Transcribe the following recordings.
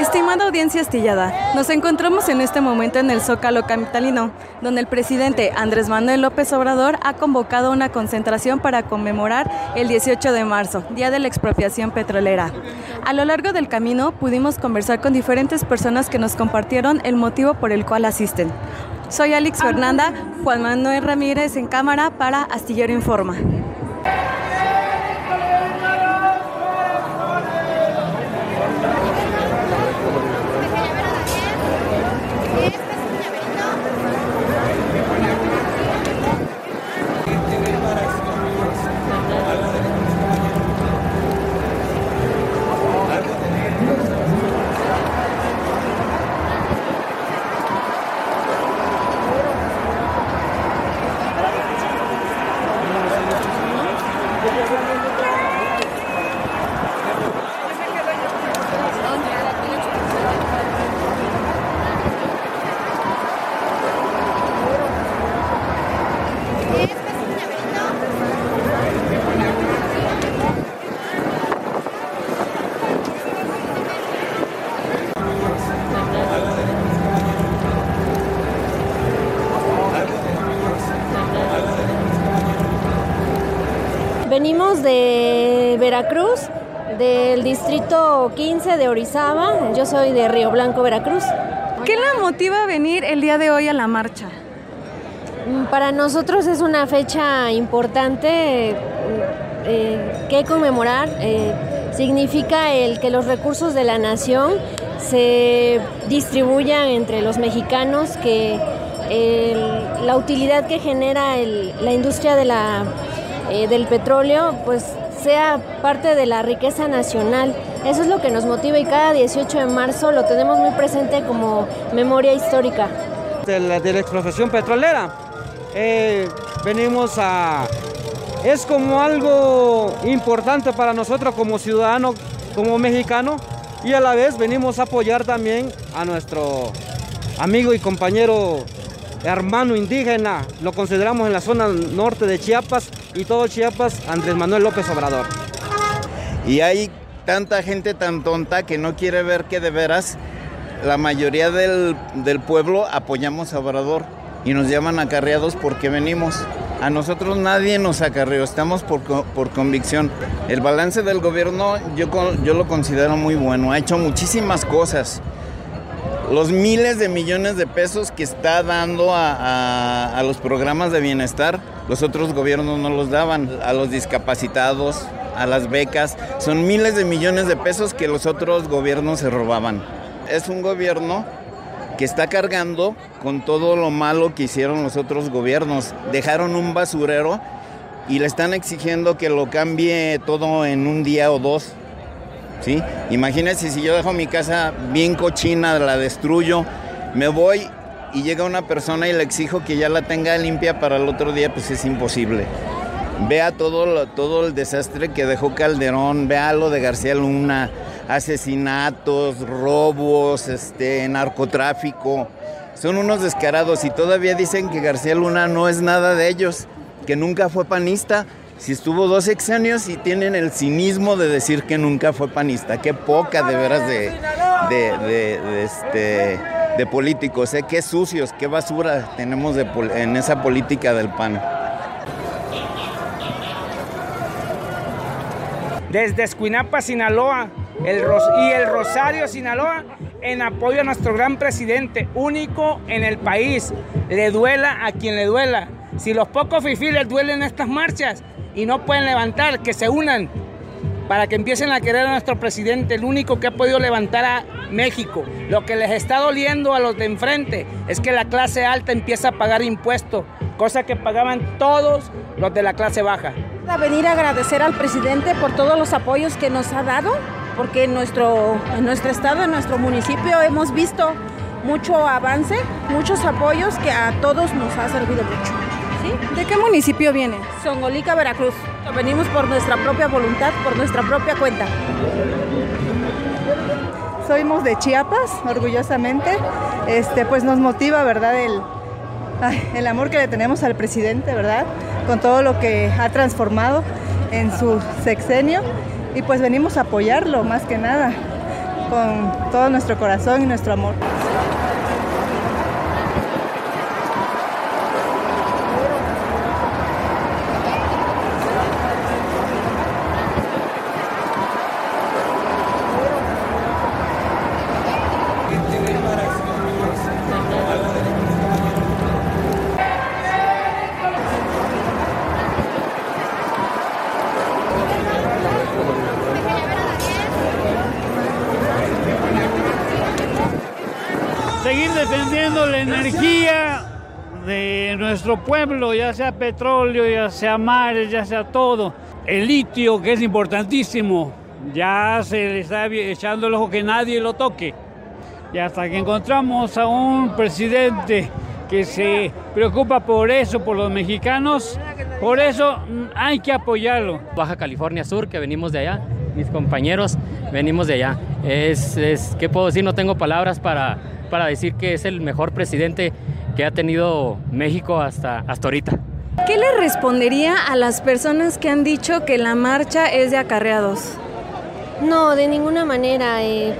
Estimada audiencia astillada, nos encontramos en este momento en el Zócalo Capitalino, donde el presidente Andrés Manuel López Obrador ha convocado una concentración para conmemorar el 18 de marzo, Día de la Expropiación Petrolera. A lo largo del camino pudimos conversar con diferentes personas que nos compartieron el motivo por el cual asisten. Soy Alex Fernanda, Juan Manuel Ramírez en cámara para Astillero Informa. Venimos de Veracruz, del distrito 15 de Orizaba. Yo soy de Río Blanco, Veracruz. ¿Qué la motiva a venir el día de hoy a la marcha? Mm, Para nosotros es una fecha importante eh, que conmemorar. Eh, significa el que los recursos de la nación se distribuyan entre los mexicanos, que el- la utilidad que genera el- la industria de la, eh, del petróleo pues sea parte de la riqueza nacional. Eso es lo que nos motiva y cada 18 de marzo lo tenemos muy presente como memoria histórica. de la, de la expropiación petrolera. Eh, venimos a... Es como algo importante para nosotros como ciudadanos, como mexicanos, y a la vez venimos a apoyar también a nuestro amigo y compañero hermano indígena, lo consideramos en la zona norte de Chiapas y todo Chiapas, Andrés Manuel López Obrador. Y hay tanta gente tan tonta que no quiere ver que de veras la mayoría del, del pueblo apoyamos a Obrador y nos llaman acarreados porque venimos. A nosotros nadie nos acarreó, estamos por, por convicción. El balance del gobierno yo, yo lo considero muy bueno, ha hecho muchísimas cosas. Los miles de millones de pesos que está dando a, los programas de bienestar, los otros gobiernos no los daban, a los discapacitados, a las becas, son miles de millones de pesos que los otros gobiernos se robaban. Es un gobierno que está cargando con todo lo malo que hicieron los otros gobiernos. Dejaron un basurero y le están exigiendo que lo cambie todo en un día o dos. ¿Sí? Imagínense si yo dejo mi casa bien cochina, la destruyo, me voy y llega una persona y le exijo que ya la tenga limpia para el otro día, pues es imposible. Vea todo, todo el desastre que dejó Calderón, vea lo de García Luna, asesinatos, robos, este, narcotráfico. Son unos descarados y todavía dicen que García Luna no es nada de ellos, que nunca fue panista. Si estuvo dos sexenios y tienen el cinismo de decir que nunca fue panista. Qué poca de veras de, de, este, de políticos, ¿eh? qué sucios, qué basura tenemos en esa política del PAN. Desde Escuinapa, Sinaloa, el y el Rosario, Sinaloa, en apoyo a nuestro gran presidente, único en el país. Le duela a quien le duela. Si los pocos fifí les duelen estas marchas y no pueden levantar, que se unan para que empiecen a querer a nuestro presidente, el único que ha podido levantar a México. Lo que les está doliendo a los de enfrente es que la clase alta empieza a pagar impuestos, cosa que pagaban todos los de la clase baja. A venir a agradecer al presidente por todos los apoyos que nos ha dado porque en nuestro, en nuestro estado, en nuestro municipio hemos visto mucho avance, muchos apoyos que a todos nos ha servido mucho. ¿Sí? ¿De qué municipio viene? Songolica, Veracruz. Venimos por nuestra propia voluntad, por nuestra propia cuenta. Somos de Chiapas, orgullosamente. Este, pues nos motiva, ¿verdad? El, el amor que le tenemos al presidente, ¿verdad? Con todo lo que ha transformado en su sexenio y pues venimos a apoyarlo más que nada con todo nuestro corazón y nuestro amor. Nuestro pueblo, ya sea petróleo, ya sea mares, ya sea todo. El litio, que es importantísimo, ya se le está echando el ojo que nadie lo toque. Y hasta que encontramos a un presidente que se preocupa por eso, por los mexicanos, por eso mm, hay que apoyarlo. Baja California Sur, que venimos de allá, mis compañeros venimos de allá. Es ¿qué puedo decir? No tengo palabras para, para decir que es el mejor presidente que ha tenido México hasta, hasta ahorita. ¿Qué le respondería a las personas que han dicho que la marcha es de acarreados? No, de ninguna manera. Eh,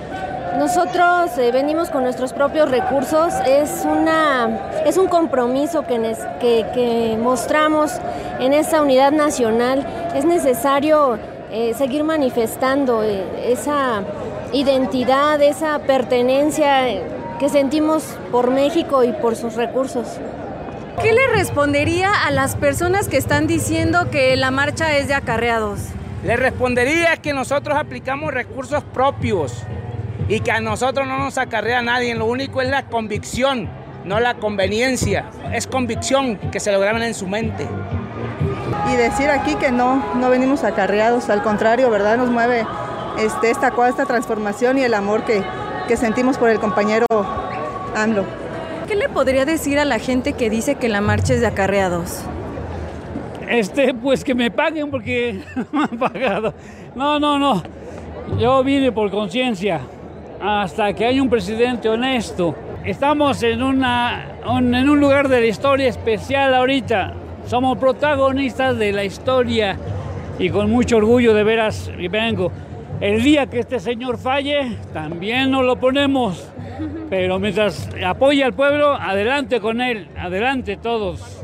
nosotros eh, venimos con nuestros propios recursos. Es, una, es un compromiso que, que, mostramos en esta unidad nacional. Es necesario eh, seguir manifestando esa identidad, esa pertenencia que sentimos por México y por sus recursos. ¿Qué le respondería a las personas que están diciendo que la marcha es de acarreados? Le respondería que nosotros aplicamos recursos propios y que a nosotros no nos acarrea nadie. Lo único es la convicción, no la conveniencia. Es convicción que se lograron en su mente. Y decir aquí que no, no venimos acarreados, al contrario, ¿verdad? Nos mueve este, esta, esta transformación y el amor que, que sentimos por el compañero AMLO. ¿Qué le podría decir a la gente que dice que la marcha es de acarreados? Este, pues que me paguen porque me han pagado. No, no, no. Yo vine por conciencia. Hasta que hay un presidente honesto. Estamos en, una, en un lugar de la historia especial ahorita. Somos protagonistas de la historia y con mucho orgullo de veras vengo. El día que este señor falle, también nos lo ponemos. Pero mientras apoya al pueblo, adelante con él, adelante todos.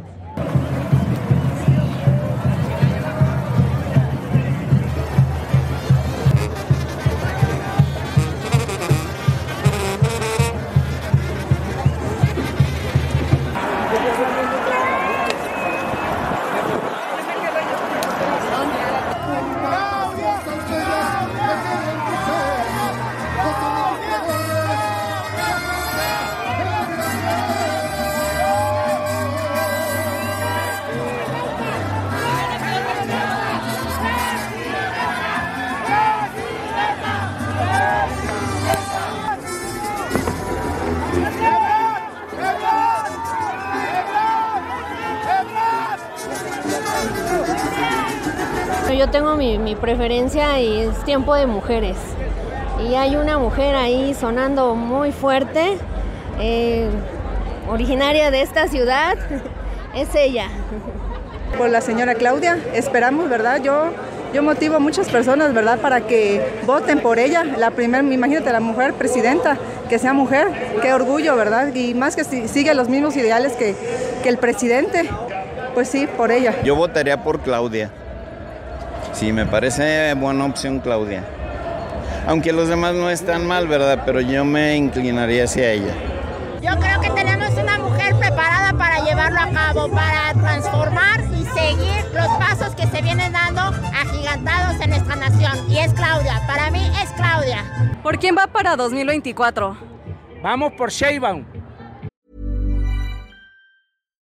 Tengo mi, mi preferencia y es tiempo de mujeres. Y hay una mujer ahí sonando muy fuerte, eh, originaria de esta ciudad, es ella. Por la señora Claudia, esperamos, ¿verdad? Yo, yo motivo a muchas personas, ¿verdad? Para que voten por ella. La primera, imagínate, la mujer presidenta, que sea mujer, qué orgullo, ¿verdad? Y más que si- sigue los mismos ideales que, que el presidente, pues sí, por ella. Yo votaría por Claudia. Sí, me parece buena opción Claudia. Aunque los demás no están mal, ¿verdad? Pero yo me inclinaría hacia ella. Yo creo que tenemos una mujer preparada para llevarlo a cabo, para transformar y seguir los pasos que se vienen dando agigantados en nuestra nación. Y es Claudia, para mí es Claudia. ¿Por quién va para 2024? Vamos por Sheinbaum.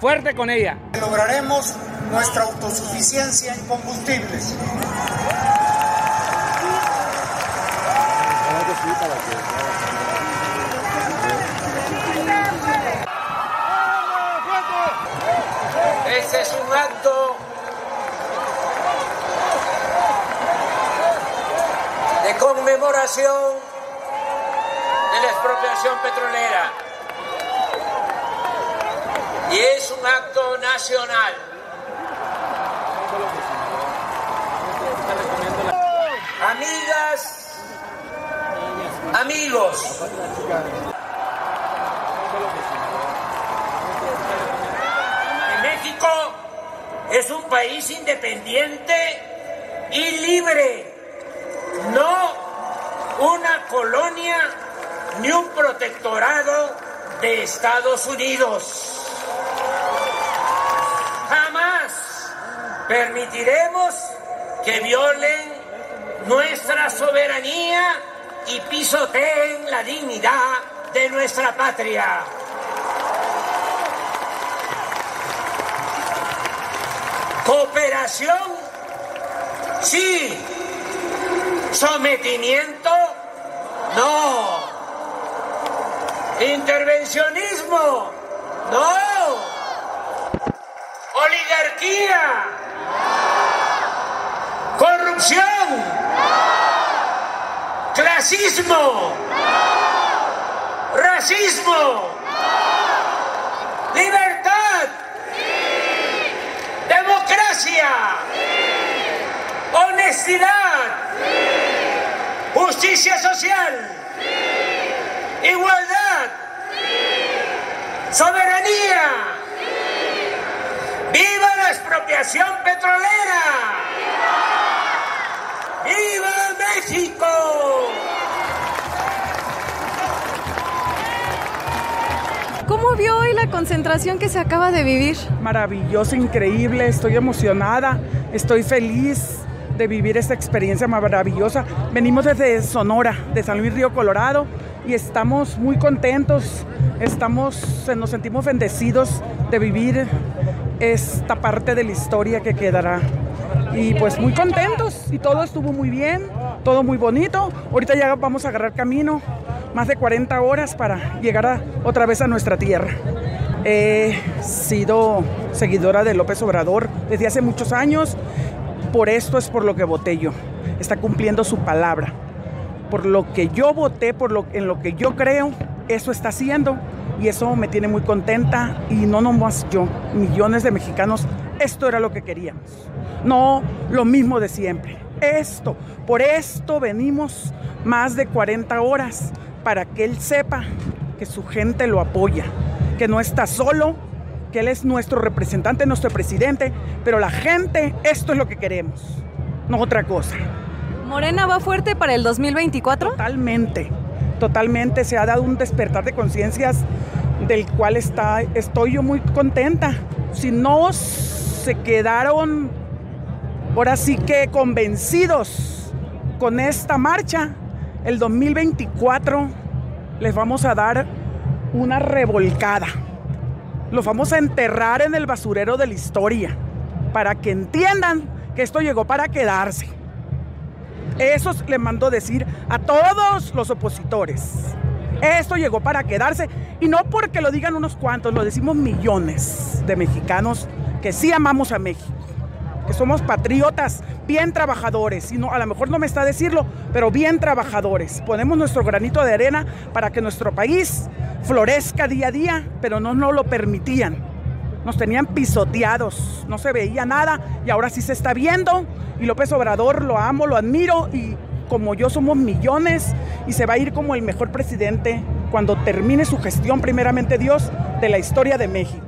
Fuerte con ella. Lograremos nuestra autosuficiencia en combustibles. Este es un acto de conmemoración de la expropiación petrolera. Y es un acto nacional. Amigas, amigos, México es un país independiente y libre, no una colonia ni un protectorado de Estados Unidos. Permitiremos que violen nuestra soberanía y pisoteen la dignidad de nuestra patria. Cooperación, sí. Sometimiento, no. Intervencionismo, no. Oligarquía, clasismo, racismo, libertad, democracia, honestidad, justicia social, igualdad, soberanía. ¡Viva la expropiación petrolera! ¡Viva México! Concentración que se acaba de vivir? Maravilloso, increíble, estoy emocionada, estoy feliz de vivir esta experiencia maravillosa. Venimos desde Sonora, de San Luis Río Colorado, y estamos muy contentos, estamos, nos sentimos bendecidos de vivir esta parte de la historia que quedará. Y pues muy contentos y todo estuvo muy bien, todo muy bonito. Ahorita ya vamos a agarrar camino, más de 40 horas para llegar a- otra vez a nuestra tierra. He sido seguidora de López Obrador desde hace muchos años, por esto es por lo que voté yo. Está cumpliendo su palabra. Por lo que yo voté, por lo, en lo que yo creo, eso está haciendo. y eso me tiene muy contenta y no nomás yo, millones de mexicanos, esto era lo que queríamos. No lo mismo de siempre. Esto, por esto venimos más de 40 horas para que él sepa que su gente lo apoya, que no está solo, que él es nuestro representante, nuestro presidente, pero la gente, esto es lo que queremos, no otra cosa. ¿Morena va fuerte para el 2024? Totalmente, totalmente. Se ha dado un despertar de conciencias del cual está, estoy yo muy contenta. Si no se quedaron, ahora sí que convencidos con esta marcha, el 2024 les vamos a dar una revolcada. Los vamos a enterrar en el basurero de la historia para que entiendan que esto llegó para quedarse. Eso le mando decir a todos los opositores. Esto llegó para quedarse y no porque lo digan unos cuantos, lo decimos millones de mexicanos que sí amamos a México, que somos patriotas, bien trabajadores, y no, a lo mejor no me está decirlo, pero bien trabajadores. Ponemos nuestro granito de arena para que nuestro país florezca día a día, pero no nos lo permitían. Nos tenían pisoteados, no se veía nada y ahora sí se está viendo. Y López Obrador lo amo, lo admiro y como yo somos millones y se va a ir como el mejor presidente cuando termine su gestión, primeramente Dios, de la historia de México.